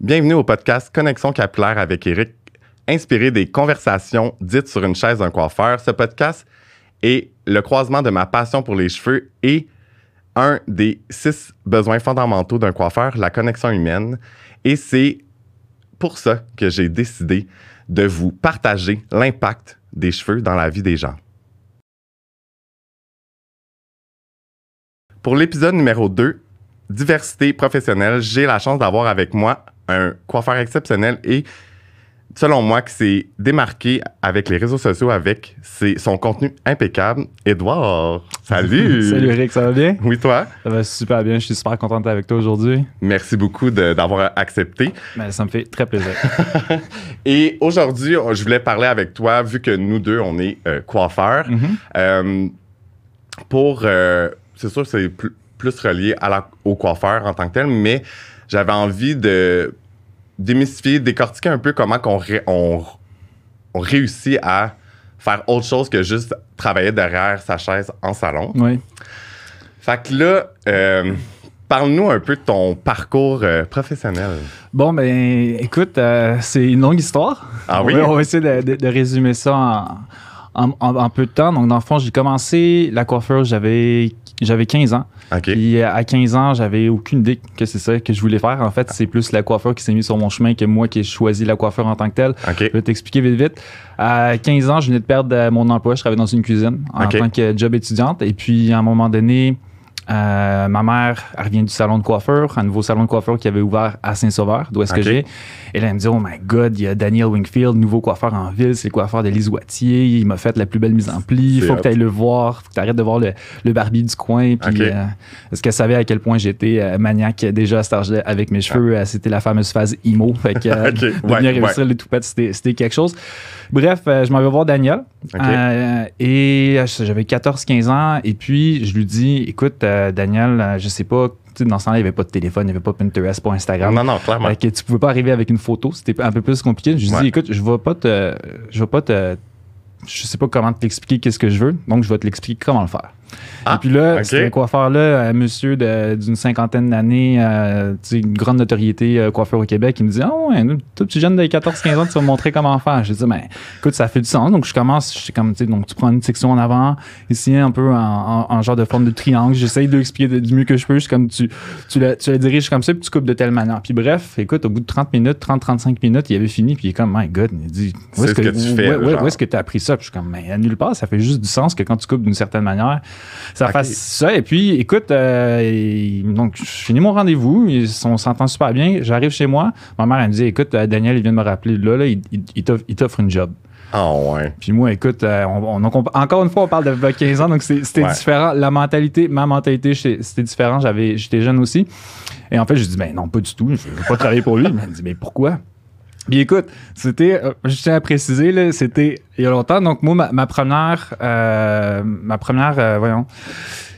Bienvenue au podcast Connexion capillaire avec Eric, inspiré des conversations dites sur une chaise d'un coiffeur. Ce podcast est le croisement de ma passion pour les cheveux et un des six besoins fondamentaux d'un coiffeur, la connexion humaine. Et c'est pour ça que j'ai décidé de vous partager l'impact des cheveux dans la vie des gens. Pour l'épisode numéro 2, diversité professionnelle, j'ai la chance d'avoir avec moi un coiffeur exceptionnel et selon moi qui s'est démarqué avec les réseaux sociaux avec son contenu impeccable. Edouard, salut! salut Eric, ça va bien? Oui, toi? Ça va super bien, je suis super content d'être avec toi aujourd'hui. Merci beaucoup d'avoir accepté. Ben, ça me fait très plaisir. et aujourd'hui, je voulais parler avec toi, vu que nous deux, on est euh, coiffeurs, Mm-hmm. euh, pour... euh, c'est sûr que c'est plus, plus relié à la, au coiffeur en tant que tel, mais j'avais envie de démystifier, décortiquer un peu comment qu'on ré- on, on réussit à faire autre chose que juste travailler derrière sa chaise en salon. Oui. Fait que là, euh, parle-nous un peu de ton parcours euh, professionnel. Bon, ben, écoute, euh, c'est une longue histoire. Ah on oui? Va, on va essayer de, de- de résumer ça en, en- en- en peu de temps. Donc, dans le fond, j'ai commencé la coiffure, j'avais j'avais 15 ans. Puis euh, à 15 ans, j'avais aucune idée que c'est ça que je voulais faire. En fait, c'est plus la coiffure qui s'est mise sur mon chemin que moi qui ai choisi la coiffure en tant que telle. Je vais t'expliquer vite vite. À 15 ans, je venais de perdre euh, mon emploi. Je travaillais dans une cuisine en tant que job étudiante. Et puis, à un moment donné, euh, ma mère, elle revient du salon de coiffure, un nouveau salon de coiffure qui avait ouvert à Saint-Sauveur, d'où est-ce que j'ai. Et là, elle me dit, oh my God, il y a Daniel Wingfield, nouveau coiffeur en ville, c'est le coiffeur de Lise Wattier. Il m'a fait la plus belle mise en pli. Il faut que tu ailles le voir. faut que tu arrêtes de voir le, le barbier du coin. Puis, euh, est-ce qu'elle savait à quel point j'étais euh, maniaque déjà à cet âge-là avec mes cheveux? Euh, C'était la fameuse phase emo. Fait que, euh, Ok. de Ouais, venir ouais. toupettes, c'était c'était quelque chose. Bref, euh, je m'en vais voir Daniel. Euh, et euh, j'avais 14-15 ans. Et puis, je lui dis Écoute, euh, Daniel, euh, je sais pas, dans ce temps-là, il n'y avait pas de téléphone, il n'y avait pas Pinterest, pas Instagram. Non, non, clairement. Fait que tu pouvais pas arriver avec une photo, c'était un peu plus compliqué. Je lui Ouais. dis écoute, je vais pas te je vais pas te je sais pas comment t'expliquer qu'est-ce que je veux, donc je vais te l'expliquer comment le faire. Ah, et puis là, un coiffeur-là, un monsieur de- d'une cinquantaine d'années, euh, tu sais, une grande notoriété euh, coiffeur au Québec, il me dit Ah ouais, toi, petit jeune de 14-15 ans, tu vas me montrer comment faire. Je dis Ben, écoute, ça fait du sens. Donc, je commence, je comme, tu sais, donc tu prends une section en avant, ici, un peu en, en- en genre de forme de triangle. J'essaye de l'expliquer du mieux que je peux. Je comme, tu, tu, la, tu la diriges comme ça, puis tu coupes de telle manière. Puis bref, écoute, au bout de 30 minutes, 30-35 minutes, il avait fini, puis il est comme, My God, il dit Où est-ce ce que tu fais, où- où- est-ce que tu as appris ça? Puis je suis comme, mais à nulle part, ça fait juste du sens que quand tu coupes d'une certaine manière, ça Ok. fasse ça. Et puis, écoute, euh, et- donc, je finis mon rendez-vous, on s'entend super bien. J'arrive chez moi, ma mère, elle me dit, écoute, euh, Daniel, il vient de me rappeler, là, là il, il- t'offre- une job. Ah, ouais. Puis moi, écoute, euh, on- on- donc on- encore une fois, on parle de 15 ans, donc c'était Ouais. différent. La mentalité, ma mentalité, c'était différent. J'avais, j'étais jeune aussi. Et en fait, je dis, ben non, pas du tout. Je veux pas travailler pour lui. Mais elle me dit, mais pourquoi? Puis écoute, c'était, euh, je tiens à préciser, là, c'était il y a longtemps. Donc moi, ma, ma première, euh, ma première, euh, voyons,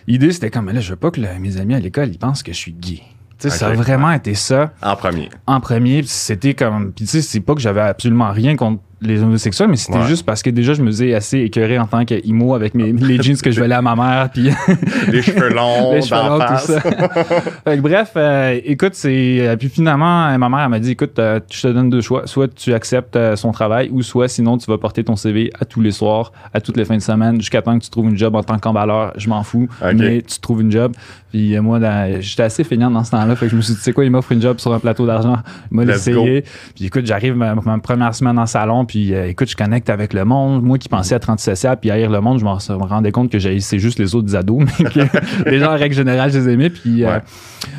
idée, c'était comme, là, je veux pas que mes amis à l'école, ils pensent que je suis gay. Tu sais, ça a vraiment été ça En premier. en premier, c'était comme. Puis tu sais, c'est pas que j'avais absolument rien contre les homosexuels, mais c'était Ouais. juste parce que déjà, je me faisais assez écœuré en tant qu'imo avec mes, les jeans que je volais à ma mère, puis Les cheveux longs, les cheveux d'en longs, tout face. ça. fait que bref, euh, écoute, c'est. euh, Puis finalement, euh, ma mère, elle m'a dit écoute, euh, je te donne deux choix. Soit tu acceptes euh, son travail, ou soit sinon tu vas porter ton CV à tous les soirs, à toutes les fins de semaine, jusqu'à temps que tu trouves une job en tant qu'emballeur. Je m'en fous, mais tu trouves une job. Puis moi, j'étais assez feignant dans ce temps-là. Fait que je me suis dit, tu sais quoi, il m'offre une job sur un plateau d'argent. Il m'a Let's essayé. Puis écoute, j'arrive ma, ma première semaine en salon, puis euh, écoute, je connecte avec le monde. Moi qui pensais être antisocial, puis haïr le monde, je me rendais compte que c'est juste les autres ados, mais que les gens, en règle générale, je les aimais. Puis euh, Ouais.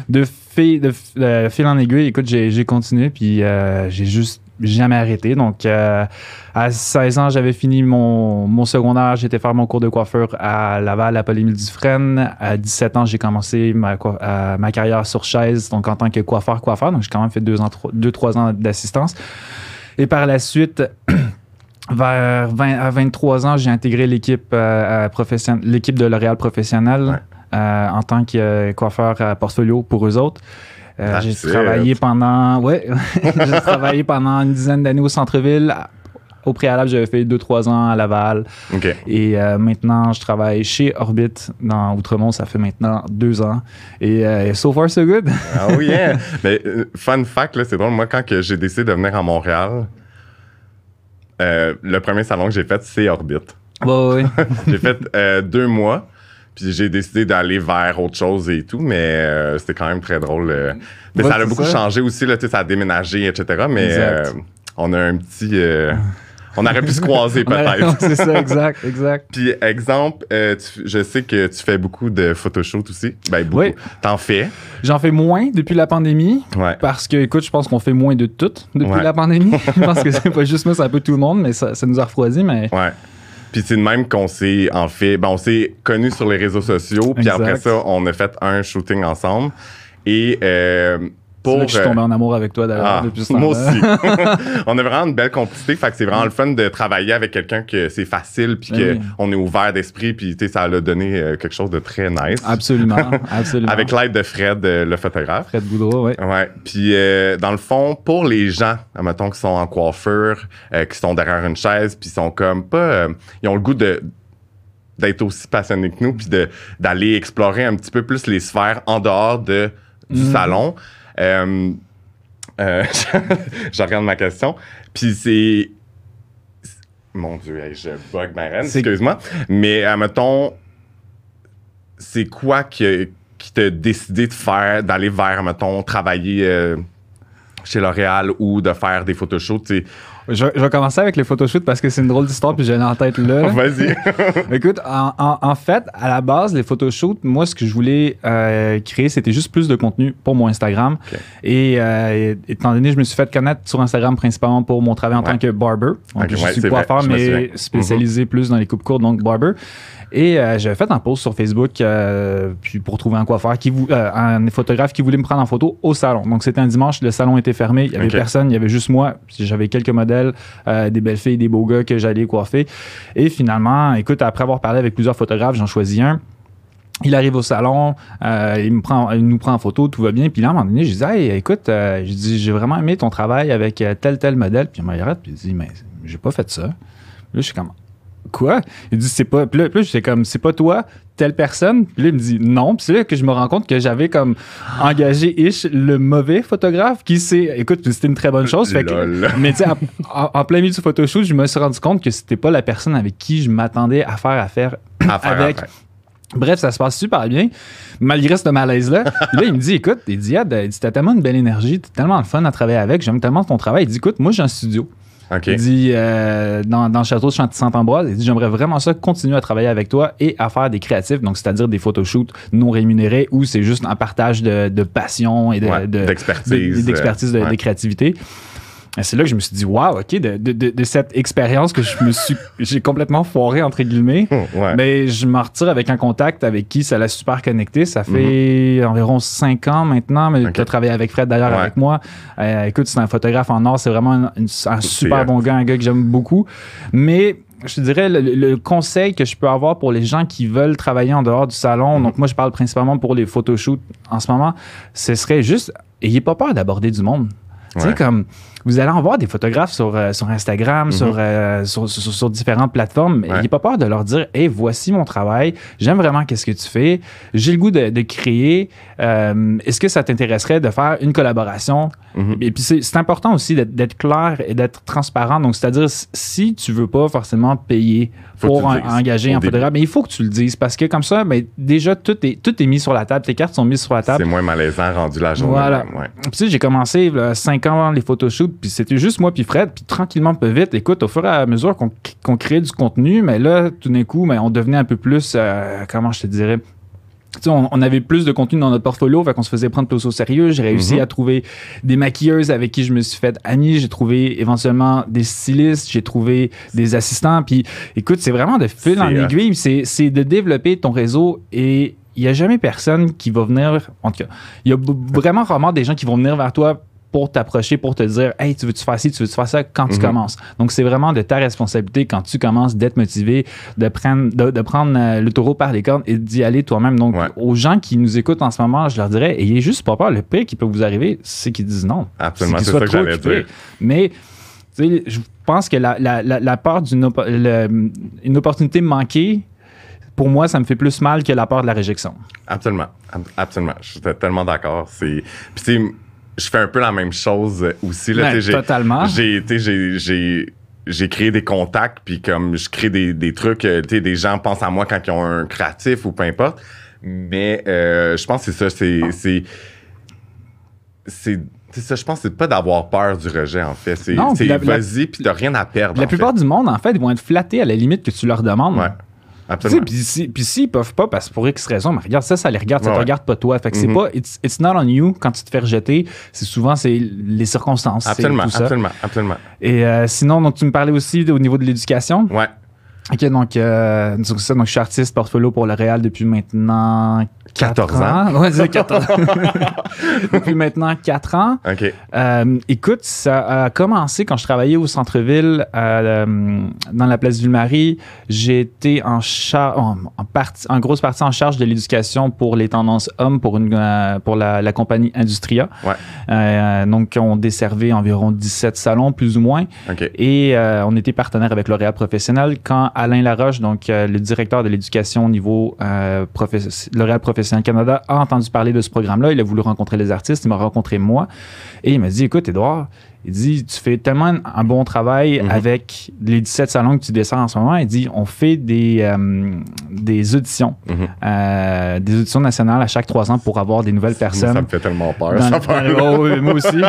de, fil, de f- euh, fil en aiguille, écoute, j'ai continué, puis j'ai juste jamais arrêté. Donc, euh, à 16 ans, j'avais fini mon, mon secondaire. J'étais faire mon cours de coiffure à Laval, à Paul-Émile Dufresne. À 17 ans, j'ai commencé ma, euh, ma carrière sur chaise, donc en tant que coiffeur-coiffeur. Donc, j'ai quand même fait deux, ans, trois- deux trois ans d'assistance. Et par la suite, vers 20, à 23 ans, j'ai intégré l'équipe euh, l'équipe de L'Oréal professionnelle Ouais. euh, en tant que euh, coiffeur à portfolio pour eux autres. Euh, j'ai travaillé pendant ouais, j'ai travaillé pendant une dizaine d'années au centre-ville au préalable, j'avais fait 2-3 ans à Laval. Et euh, maintenant, je travaille chez Orbit dans Outremont. Ça fait maintenant deux ans. Et euh, so far, so good. Ah oui, yeah. Mais euh, fun fact, là, c'est drôle. Moi, quand j'ai décidé de venir à Montréal, euh, le premier salon que j'ai fait, c'est Orbit. Ouais. j'ai fait deux mois. Puis j'ai décidé d'aller vers autre chose et tout, mais euh, c'était quand même très drôle. euh. Mais Ouais, ça a beaucoup ça. changé aussi, là, ça a déménagé, etc. Mais euh, on a un petit. on aurait pu se croiser peut-être. c'est ça, exact, exact. Puis, exemple, euh, tu- je sais que tu fais beaucoup de photoshoot aussi. Ben, beaucoup. Oui. T'en fais? J'en fais moins depuis la pandémie. Ouais. Parce que, écoute, je pense qu'on fait moins de tout depuis Ouais. la pandémie. je pense que c'est pas juste moi, c'est un peu tout le monde, mais ça, ça nous a refroidi. Mais Ouais. Puis c'est de même qu'on s'est en fait, ben on s'est connus sur les réseaux sociaux, puis après ça, on a fait un shooting ensemble. Et euh, pour là que je suis euh, tombé en amour avec toi d'ailleurs ah, depuis ce moi aussi. on a vraiment une belle complicité, fait que c'est vraiment le fun de travailler avec quelqu'un que c'est facile, puis Ben oui. qu'on est ouvert d'esprit, puis ça l'a donné euh, quelque chose de très nice. Absolument, absolument. Avec l'aide de Fred, euh, le photographe. Fred Boudreau, oui. Ouais. Puis, euh, dans le fond, pour les gens, mettons, qui sont en coiffure, euh, qui sont derrière une chaise, puis sont comme pas. euh, ils ont le goût de d'être aussi passionnés que nous, puis d'aller explorer un petit peu plus les sphères en dehors de, du Mhm. salon. Euh, euh, je regarde ma question. Puis c'est. Mon Dieu, hey, je bug ma reine, excuse-moi. Mais, euh, mettons, c'est quoi qui, qui t'a décidé de faire, d'aller vers, mettons, travailler euh, chez L'Oréal ou de faire des photoshoots? Je, je vais commencer avec les photoshoots parce que c'est une drôle d'histoire puis j'ai en tête là. Vas-y. Écoute, en, en- en fait, à la base, les photoshoots, moi, ce que je voulais euh, créer, c'était juste plus de contenu pour mon Instagram. Et euh, étant donné, je me suis fait connaître sur Instagram principalement pour mon travail en Ouais. tant que barber. Donc, Ok, je ouais, suis coiffeur, mais spécialisé plus dans les coupes courtes, donc barber. Et euh, j'avais fait un post sur Facebook euh, puis pour trouver un coiffeur, qui vou- euh, un photographe qui voulait me prendre en photo au salon. Donc c'était un dimanche, le salon était fermé, il y avait personne, il y avait juste moi. J'avais quelques modèles, des belles filles, des beaux gars que j'allais coiffer. Et finalement, écoute, après avoir parlé avec plusieurs photographes, j'en choisis un. Il arrive au salon, euh, il, me prend, il nous prend en photo, tout va bien. Puis là, à un moment donné, je dis Hey, écoute, euh, je dis, j'ai vraiment aimé ton travail avec tel, tel modèle. Puis il regarde, puis il dit Mais j'ai pas fait ça. Là, je suis comme Quoi? Il dit C'est pas. Puis là, puis là, j'étais comme C'est pas toi, telle personne? Puis là, il me dit Non. Puis c'est là que je me rends compte que j'avais comme engagé Ish, le mauvais photographe, qui s'est. Écoute, c'était une très bonne chose. Fait que, mais tu en, plein milieu du photoshoot, je me suis rendu compte que c'était pas la personne avec qui je m'attendais à faire affaire À faire avec. Bref, ça se passe super bien, malgré ce malaise-là. Là, il me dit, écoute, il dit, dit, t'as tellement une belle énergie, t'as tellement de fun à travailler avec, j'aime tellement ton travail. Il dit, écoute, moi, j'ai un studio. Il dit, euh, dans, dans le château de Saint-Ambroise, il dit, j'aimerais vraiment ça continuer à travailler avec toi et à faire des créatifs, donc c'est-à-dire des photoshoots non rémunérés où c'est juste un partage de, de passion et de, Ouais, de- d'expertise, de- d'expertise, de, euh, ouais. créativité. Et C'est là que je me suis dit, waouh, OK, de, de- de- de cette expérience que je me suis, j'ai complètement foiré, entre guillemets. Oh, ouais. Mais je m'en retire avec un contact avec qui ça l'a super connecté. Ça fait environ cinq ans maintenant. Mais Mhm. Tu as travaillé avec Fred d'ailleurs Ouais. avec moi. Euh, écoute, c'est un photographe en or. C'est vraiment un, une- un super bon gars, un gars que j'aime beaucoup. Mais je te dirais, le, le conseil que je peux avoir pour les gens qui veulent travailler en dehors du salon, Mhm. donc moi je parle principalement pour les photoshoots en ce moment, ce serait juste, ayez pas peur d'aborder du monde. Tu sais, comme vous allez en voir des photographes sur, euh, sur Instagram, sur, euh, sur, sur- sur différentes plateformes. Mhm. Ouais. N'ayez pas peur de leur dire Hey, voici mon travail, j'aime vraiment qu'est-ce que tu fais, j'ai le goût de, de créer. Euh, Est-ce que ça t'intéresserait de faire une collaboration Mhm. Et puis c'est important aussi d'être- clair et d'être transparent. Donc, c'est-à-dire, si tu veux pas forcément payer pour engager un photographe, mais il faut que tu le dises parce que comme ça, ben, déjà, tout est, tout est mis sur la table, tes cartes sont mises sur la table. C'est moins malaisant rendu la journée. Voilà. ouais. Puis, j'ai commencé là, cinq ans avant les photoshoots, puis c'était juste moi puis Fred, puis tranquillement, peu vite, écoute, au fur et à mesure qu'on qu'on créait du contenu, mais là, tout d'un coup, mais on devenait un peu plus, euh, comment je te dirais, on, on avait plus de contenu dans notre portfolio, fait qu'on se faisait prendre plus au sérieux. J'ai réussi Mhm. à trouver des maquilleuses avec qui je me suis fait amie. J'ai trouvé éventuellement des stylistes, j'ai trouvé des assistants. Puis écoute, c'est vraiment de fil en hot. aiguille. C'est c'est de développer ton réseau et il n'y a jamais personne qui va venir. En tout cas, il y a vraiment rarement des gens qui vont venir vers toi pour t'approcher, pour te dire Hey, tu veux-tu faire ci, tu veux-tu faire ça quand tu Mhm. commences? Donc, c'est vraiment de ta responsabilité quand tu commences d'être motivé, de prendre, de, de prendre euh, le taureau par les cornes et d'y aller toi-même. Donc, Ouais. aux gens qui nous écoutent en ce moment, je leur dirais Ayez juste pas peur. Le pire qui peut vous arriver, c'est qu'ils disent non. Absolument, c'est ça que j'allais dire. Mais Tu sais, je pense que la, la, la, la peur d'une opportunité manquée, pour moi, ça me fait plus mal que la peur de la réjection. Absolument. Ab- Absolument. Je suis tellement d'accord. C'est... Puis, tu sais, je fais un peu la même chose aussi. Là, totalement. J'ai, j'ai, j'ai, créé des contacts, puis comme je crée des, des trucs, euh, tu des gens pensent à moi quand ils ont un créatif ou peu importe. Mais euh, je pense que c'est ça, c'est. C'est. C'est c'est ça, je pense que c'est pas d'avoir peur du rejet, en fait. C'est, vas-y, puis t'as rien à perdre. La plupart du monde, en fait, ils vont être flattés à la limite que tu leur demandes. Ouais, absolument. Puis si- puis s'ils peuvent pas, parce que pour X raison, mais regarde, ça, ça les regarde, ça Ouais, te regarde pas toi. Fait que c'est Mhm. pas, it's, it's not on you quand tu te fais rejeter. C'est souvent, c'est les circonstances. Absolument, tout ça. absolument, absolument. Et euh, sinon, donc, tu me parlais aussi au niveau de l'éducation. Ouais, Ok, donc, euh, donc, ça, donc je suis artiste portfolio pour le Réal depuis maintenant 14 4 ans. Ouais, c'est 14 depuis maintenant 4 ans. OK. Euh, écoute, ça a commencé quand je travaillais au centre-ville, euh, dans la place Ville-Marie. J'ai été en en, en, partie- en grosse partie en charge de l'éducation pour les tendances hommes pour, une, euh, pour la, la compagnie Industria. Ouais. Euh, donc, on desservait environ 17 salons, plus ou moins. OK. Et on était partenaire avec L'Oréal Professionnel quand Alain Laroche, donc le directeur de l'éducation au niveau L'Oréal Professionnel Canada, a entendu parler de ce programme-là. Il a voulu rencontrer les artistes. Il m'a rencontré moi. Et il m'a dit Écoute, Edouard, il dit Tu fais tellement un bon travail Mhm. avec les 17 salons que tu descends en ce moment. Il dit On fait des, euh, des auditions, Mhm. euh, des auditions nationales à chaque trois ans pour avoir des nouvelles personnes. Ça me fait tellement peur. Dans- ça dans- fait- oh, oui, moi aussi.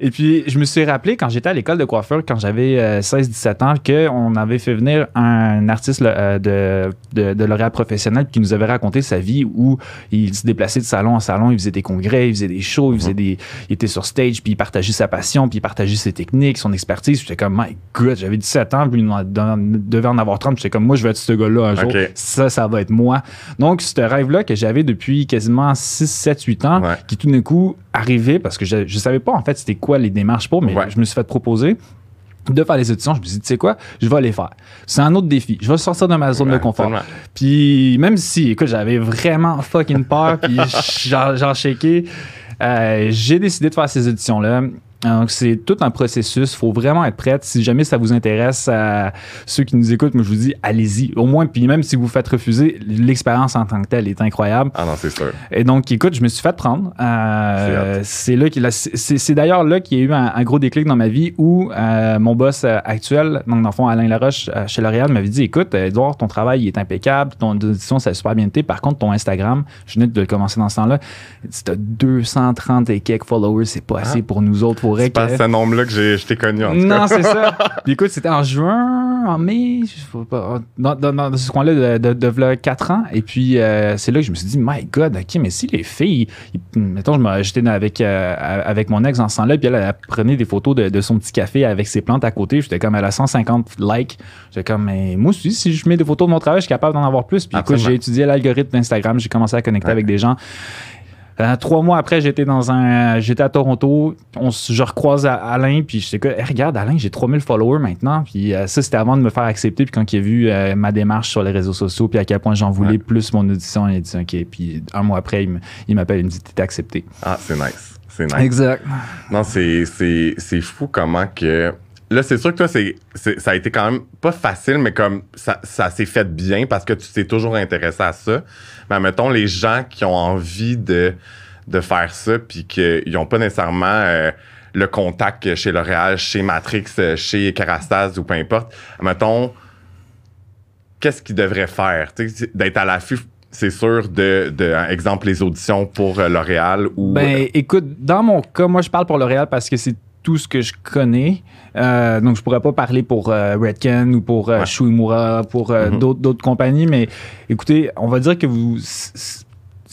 Et puis, je me suis rappelé quand j'étais à l'école de coiffure, quand j'avais euh, 16-17 ans, qu'on avait fait venir un artiste euh, de, de, de L'Oréal professionnel qui nous avait raconté sa vie où il se déplaçait de salon en salon, il faisait des congrès, il faisait des shows, il, faisait des, il était sur stage, puis il partageait sa passion, puis il partageait ses techniques, son expertise. J'étais comme, my God, j'avais 17 ans, puis il devait en avoir 30. J'étais comme, moi, je vais être ce gars-là un jour. Ça, ça va être moi. Donc, ce rêve-là que j'avais depuis quasiment 6, 7, 8 ans, Ouais. qui tout d'un coup arrivait parce que je, je savais pas en fait c'était quoi les démarches pour, mais Ouais. je me suis fait proposer de faire les auditions. Je me suis dit, tu sais quoi, je vais les faire. C'est un autre défi. Je vais sortir de ma zone de confort. Puis même si, écoute, j'avais vraiment fucking peur, puis j'en shaké, euh, j'ai décidé de faire ces auditions-là. Donc, c'est tout un processus. Il faut vraiment être prête. Si jamais ça vous intéresse, euh, ceux qui nous écoutent, moi, je vous dis, allez-y. Au moins, puis même si vous vous faites refuser, l'expérience en tant que telle est incroyable. Ah non, c'est sûr. Et donc, écoute, je me suis fait prendre. Euh, c'est là qu'il c'est d'ailleurs là qu'il y a eu un, un gros déclic dans ma vie où euh, mon boss euh, actuel, donc dans le fond Alain Laroche chez L'Oréal, m'avait dit écoute, Edouard, ton travail il est impeccable, ton audition ça a super bien été. Par contre, ton Instagram, je venais de le commencer dans ce temps-là, tu as 230 et quelques followers, c'est pas assez pour nous autres. Faudrait C'est pas que- ce nombre-là que j'ai- je t'ai connu, en tout non, c'est ça. Puis écoute, c'était en juin, en mai, je sais pas, dans, dans- dans ce coin-là de, de, de v'là 4 ans. Et puis, euh, c'est là que je me suis dit, my God, OK, mais si les filles, ils- mettons, j'étais avec, euh, avec mon ex en ce temps-là, puis elle, elle prenait des photos de, de son petit café avec ses plantes à côté. J'étais comme, elle a 150 likes. J'étais comme, mais moi aussi, si je mets des photos de mon travail, je suis capable d'en avoir plus. Puis écoute, j'ai étudié l'algorithme d'Instagram, j'ai commencé à connecter Ouais. avec des gens. Euh, trois mois après, j'étais dans un, j'étais à Toronto. On, je recroise à Alain, puis j'étais comme, Hey, regarde, Alain, j'ai 3000 followers maintenant. Puis euh, ça, c'était avant de me faire accepter. Puis quand il a vu euh, ma démarche sur les réseaux sociaux, puis à quel point j'en voulais Ouais. plus mon audition, il a dit, OK. Puis un mois après, il m'appelle, il me dit, t'es accepté. Ah, c'est nice. C'est nice. Exact. Non, c'est, c'est, c'est fou comment que. Là, c'est sûr que toi, c'est, ça a été quand même pas facile, mais comme ça, ça s'est fait bien parce que tu t'es toujours intéressé à ça. Mais mettons, les gens qui ont envie de, de faire ça, puis qu'ils n'ont pas nécessairement euh, le contact chez L'Oréal, chez Matrix, euh, chez Carastase ou peu importe, mettons, qu'est-ce qu'ils devraient faire? D'être à l'affût, c'est sûr, de, de, exemple, les auditions pour euh, L'Oréal ou. Ben, écoute, dans mon cas, moi, je parle pour L'Oréal parce que c'est tout ce que je connais. Euh, donc, je pourrais pas parler pour euh, Redken ou pour euh, Ouais. Shuimura, pour d'autres, d'autres compagnies. Mais écoutez, on va dire que vous.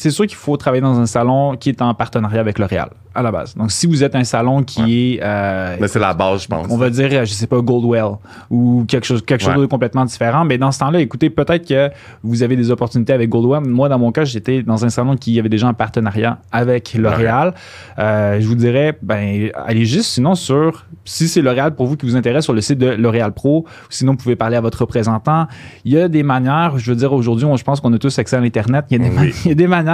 C'est sûr qu'il faut travailler dans un salon qui est en partenariat avec L'Oréal, à la base. Donc, si vous êtes un salon qui est. euh, Mais c'est la base, je pense. on va dire, euh, je sais pas, Goldwell ou quelque chose, quelque chose Ouais. de complètement différent. Mais dans ce temps-là, écoutez, peut-être que vous avez des opportunités avec Goldwell. Moi, dans mon cas, j'étais dans un salon qui avait déjà un partenariat avec L'Oréal. Euh, je vous dirais, ben, allez juste sinon sur si c'est L'Oréal pour vous qui vous intéresse, sur le site de L'Oréal Pro, sinon vous pouvez parler à votre représentant. Il y a des manières, je veux dire, aujourd'hui, je pense qu'on a tous accès à l'Internet. Il, il, y a des manières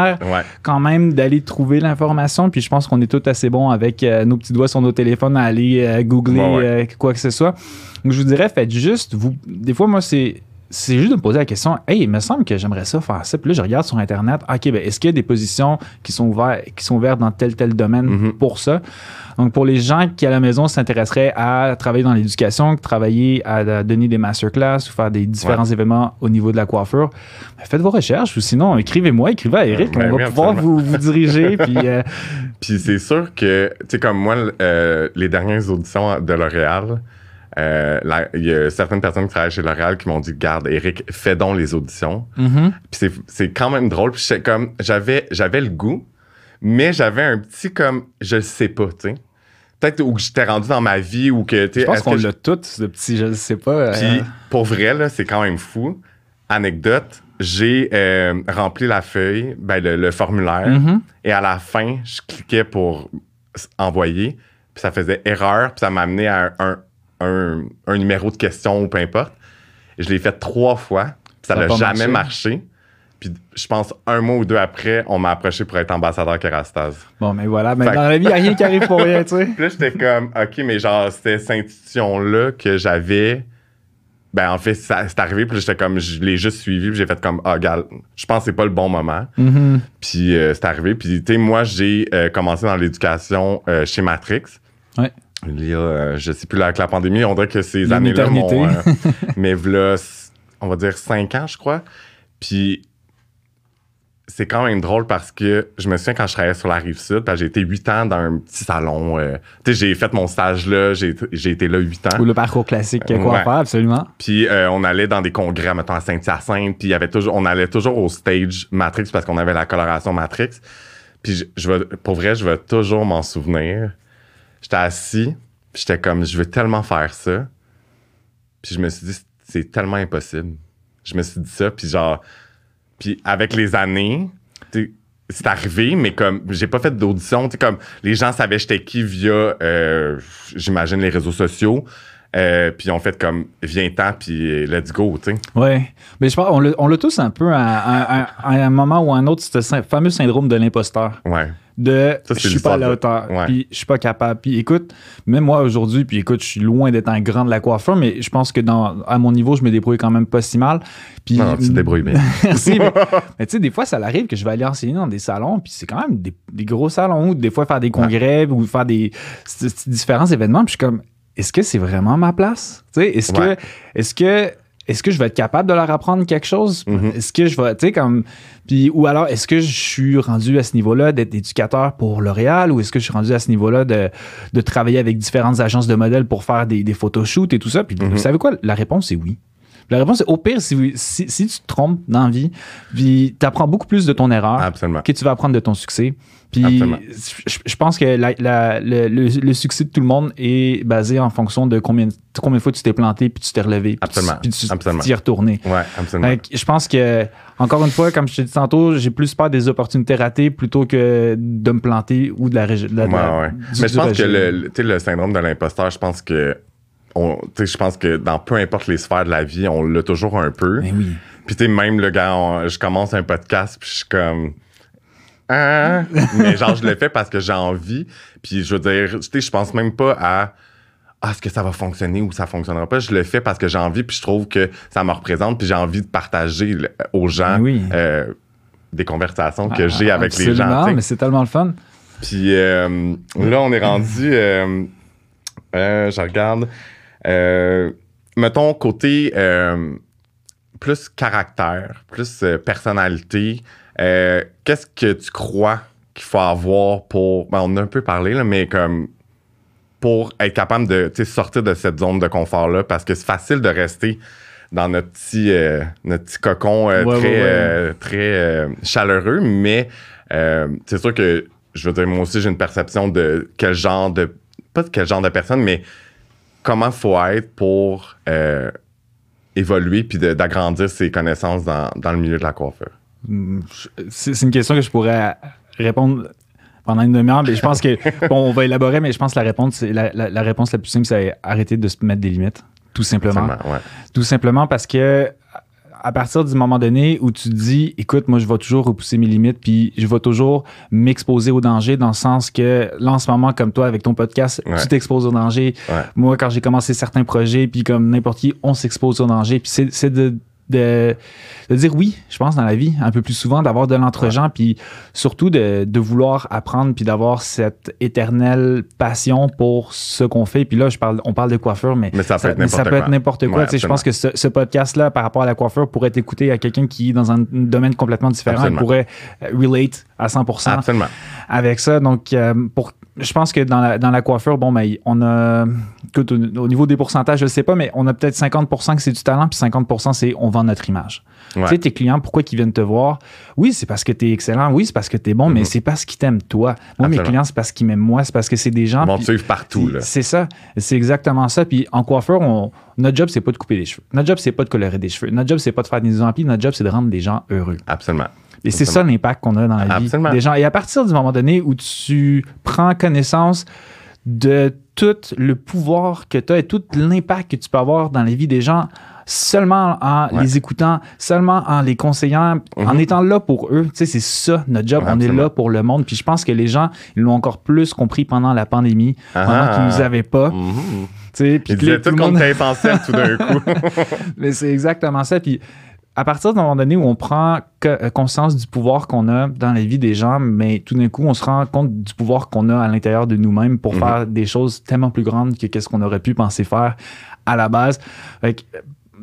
quand même d'aller trouver l'information. Puis je pense qu'on est tous assez bons avec euh, nos petits doigts sur nos téléphones à aller euh, googler euh, quoi que ce soit. Donc je vous dirais, faites juste, vous, des fois, moi, c'est c'est juste de me poser la question Hey, il me semble que j'aimerais ça faire ça. Puis là, je regarde sur Internet OK, ben, est-ce qu'il y a des positions qui sont, ouvertes, qui sont ouvertes dans tel, tel domaine Mhm. pour ça? Donc, pour les gens qui, à la maison, s'intéresseraient à travailler dans l'éducation, travailler à, donner des masterclass ou faire des différents événements au niveau de la coiffure, ben, faites vos recherches ou sinon, écrivez-moi, écrivez à Eric. Ben on oui, va pouvoir vous, vous diriger. puis, euh, Puis c'est sûr que, tu sais, comme moi, euh, les dernières auditions de L'Oréal, euh, la- il y a certaines personnes qui travaillent chez L'Oréal qui m'ont dit Garde, Eric, fais donc les auditions. mhm. Puis c'est, c'est quand même drôle. Puis comme, j'avais, j'avais le goût, mais j'avais un petit comme, je sais pas, tu sais. Peut-être où j'étais rendu dans ma vie ou que, tu Je pense qu'on que je- l'a tout, ce petit, je sais pas. euh, Puis pour vrai, là, c'est quand même fou. Anecdote, j'ai euh, rempli la feuille, ben, le, le formulaire, mhm. et à la fin, je cliquais pour envoyer, puis ça faisait erreur, puis ça m'a amené à un, un- un numéro de question ou peu importe. Je l'ai fait trois fois, ça n'a jamais marché. marché. Puis je pense un mois ou deux après, on m'a approché pour être ambassadeur Kerastase. Bon, mais voilà. Mais Fait- dans la vie, il n'y a rien qui arrive pour rien, tu sais. Puis là, j'étais comme, OK, mais genre, c'était cette institution-là que j'avais. Ben, en fait, c'est arrivé, puis j'étais comme, je l'ai juste suivi, puis j'ai fait comme, ah, gars, je pense que c'est pas le bon moment. Mhm. Puis euh, c'est arrivé. Puis, tu sais, moi, j'ai euh, commencé dans l'éducation euh, chez Matrix. Ouais. Il y a, euh, je sais plus, là, avec la pandémie, on dirait que ces années-là m'ont. euh, mais voilà, on va dire cinq ans, je crois. Puis c'est quand même drôle parce que je me souviens quand je travaillais sur la rive sud, j'ai été huit ans dans un petit salon. euh, tu sais, j'ai fait mon stage là, j'ai été là huit ans. Ou le parcours classique, quoi Ouais. faire, absolument. Puis euh, on allait dans des congrès, mettons à Saint-Hyacinthe, puis il y avait toujours, on allait toujours au stage Matrix parce qu'on avait la coloration Matrix. Puis je, je vais, pour vrai, je vais toujours m'en souvenir. J'étais assis, puis j'étais comme, je veux tellement faire ça. Puis je me suis dit, c'est tellement impossible. Je me suis dit ça, puis genre, puis avec les années, c'est arrivé, mais comme j'ai pas fait d'audition, tu sais, comme les gens savaient j'étais qui via, euh, j'imagine, les réseaux sociaux. Euh, puis on fait comme viens-t'en, puis let's go, tu sais. Ouais. Mais je pense on l'a- on l'a tous un peu à, à- à- à un moment ou à un autre, ce fameux syndrome de l'imposteur. Ouais. De Ça, je suis pas à la hauteur, ouais. puis je suis pas capable. Puis écoute, même moi aujourd'hui, puis écoute, je suis loin d'être un grand de la coiffure, mais je pense que dans, à mon niveau, je me débrouille quand même pas si mal. Puis, Non, tu te débrouilles bien. Merci. mais mais tu sais, des fois, ça arrive que je vais aller enseigner dans des salons, puis c'est quand même des, des gros salons, ou des fois faire des congrès, ou faire des différents événements, puis je suis comme, est-ce que c'est vraiment ma place? Tu sais, est-ce Ouais. que, est-ce que, est-ce que je vais être capable de leur apprendre quelque chose? Mhm. Est-ce que je vais, tu sais, comme, puis, ou alors, est-ce que je suis rendu à ce niveau-là d'être éducateur pour L'Oréal, ou est-ce que je suis rendu à ce niveau-là de, de travailler avec différentes agences de modèles pour faire des, des photoshoots et tout ça? Puis, Mhm. vous savez quoi? La réponse est oui. La réponse est au pire, si, si, si tu te trompes dans la vie, puis tu apprends beaucoup plus de ton erreur Absolument. que tu vas apprendre de ton succès. Puis je, je pense que la- la- le, le- le succès de tout le monde est basé en fonction de combien, de combien de fois tu t'es planté, puis tu t'es relevé, puis tu- Absolument. puis tu Absolument. t'y es retourné. Ouais, absolument. Je pense que, encore une fois, comme je t'ai dit tantôt, j'ai plus peur des opportunités ratées plutôt que de me planter ou de la région. Ouais, ouais. Mais je pense que le syndrome de l'imposteur, je pense que. Je pense que dans peu importe les sphères de la vie, on l'a toujours un peu. Mais oui. Puis tu sais, même le gars, je commence un podcast, puis je suis comme. Ah! mais genre, je le fais parce que j'ai envie. Puis je veux dire, tu sais, je pense même pas à. Ah, est-ce que ça va fonctionner ou ça fonctionnera pas? Je le fais parce que j'ai envie, puis je trouve que ça me représente, puis j'ai envie de partager aux gens oui. euh, des conversations que Ah, j'ai avec les gens. mais c'est tellement le fun. Puis euh, là, on est rendu. euh, je regarde. Euh, mettons, côté euh, plus caractère, plus euh, personnalité, qu'est-ce que tu crois qu'il faut avoir pour. ben, on a un peu parlé, là, mais comme. Pour être capable de sortir de cette zone de confort-là, parce que c'est facile de rester dans notre petit, euh, notre petit cocon euh, Ouais, très, ouais, ouais. euh, très chaleureux, mais c'est sûr que je veux dire, moi aussi, j'ai une perception de quel genre de. Pas de quel genre de personne, mais comment faut être pour euh, évoluer puis d'agrandir ses connaissances dans, dans le milieu de la coiffure? Mm, je- C'est une question que je pourrais répondre pendant une demi-heure. Mais je pense que, bon, on va élaborer, mais je pense que la réponse, la, la- la réponse la plus simple, c'est arrêter de se mettre des limites. Tout simplement. Ouais. Tout simplement parce que à partir du moment donné où tu te dis, écoute, moi, je vais toujours repousser mes limites, puis je vais toujours m'exposer au danger, dans le sens que là, en ce moment, comme toi, avec ton podcast, Ouais. tu t'exposes au danger. Ouais. Moi, quand j'ai commencé certains projets, puis comme n'importe qui, on s'expose au danger. Puis c'est c'est de, de, de dire oui, je pense, dans la vie, un peu plus souvent, d'avoir de l'entre-gens, puis surtout de, de vouloir apprendre, puis d'avoir cette éternelle passion pour ce qu'on fait. Puis là, je parle, on parle de coiffure, mais Mais ça peut être mais ça n'importe peut quoi. être n'importe quoi. Ouais, je pense que ce, ce podcast-là, par rapport à la coiffure, pourrait être écouté à quelqu'un qui est dans un domaine complètement différent. Pourrait euh, relate à 100% Absolument. avec ça. Donc, euh, pour, je pense que dans la, dans la coiffure, bon, ben, on a, écoute, au, au niveau des pourcentages, je ne sais pas, mais on a peut-être 50% que c'est du talent, puis 50% c'est on vend notre image. Ouais. Tu sais, tes clients, pourquoi ils viennent te voir? Oui, c'est parce que tu es excellent. Oui, c'est parce que tu es bon, mais Mhm. c'est parce qu'ils t'aiment toi. Moi, mes clients, c'est parce qu'ils m'aiment moi. C'est parce que c'est des gens. Ils suivre partout, là. c'est ça. C'est exactement ça. Puis en coiffeur, on- notre job, c'est pas de couper les cheveux. Notre job, c'est pas de colorer des cheveux. Notre job, c'est pas de faire des amplis. Notre job, c'est de rendre des gens heureux. Absolument. Et c'est ça l'impact qu'on a dans la Absolument. vie des gens. Et à partir du moment donné où tu prends connaissance de tout le pouvoir que tu as et tout l'impact que tu peux avoir dans la vie des gens seulement en Ouais. les écoutant, seulement en les conseillant, en Mhm. étant là pour eux. Tu sais, c'est ça notre job. Ouais, On est là pour le monde. Puis je pense que les gens, ils l'ont encore plus compris pendant la pandémie, pendant Ah. qu'ils nous avaient pas. Mhm. Tu sais, puis Ils disaient tout le qu'on monde- tout d'un coup. mais c'est exactement ça. Puis à partir d'un moment donné où on prend euh, conscience du pouvoir qu'on a dans la vie des gens, mais tout d'un coup, on se rend compte du pouvoir qu'on a à l'intérieur de nous-mêmes pour Mhm. faire des choses tellement plus grandes que qu'est-ce qu'on aurait pu penser faire à la base. Fait que, euh,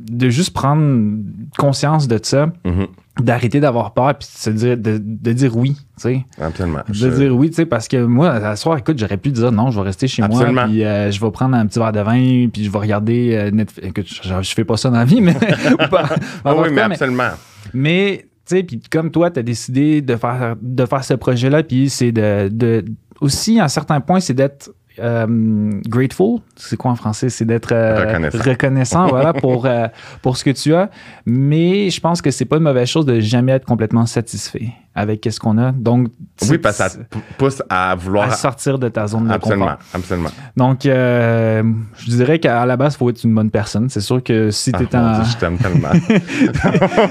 de juste prendre conscience de ça, Mhm. D'arrêter d'avoir peur, puis de, se dire, de, de dire oui, tu sais. Absolument. De Je- dire oui, tu sais, parce que moi, à soir, écoute, j'aurais pu dire non, je vais rester chez Absolument. moi, puis euh, je vais prendre un petit verre de vin, puis je vais regarder euh, Netflix. Écoute, je, je fais pas ça dans la vie, mais. ou pas- Ah oui, mais- absolument. mais, tu sais, puis comme toi, tu as décidé de faire, de faire ce projet-là, puis c'est de, de. Aussi, à un certain point, c'est d'être. Euh, grateful, c'est quoi en français? C'est d'être euh, Reconnaissant. reconnaissant, voilà, pour, euh, pour ce que tu as. Mais je pense que c'est pas une mauvaise chose de jamais être complètement satisfait avec ce qu'on a. Donc, Oui, parce que ça te pousse à vouloir. à sortir de ta zone de absolument. confort. Absolument. Donc, euh, je dirais qu'à la base, il faut être une bonne personne. C'est sûr que si Ah, tu es mon en. Dieu, je t'aime tellement.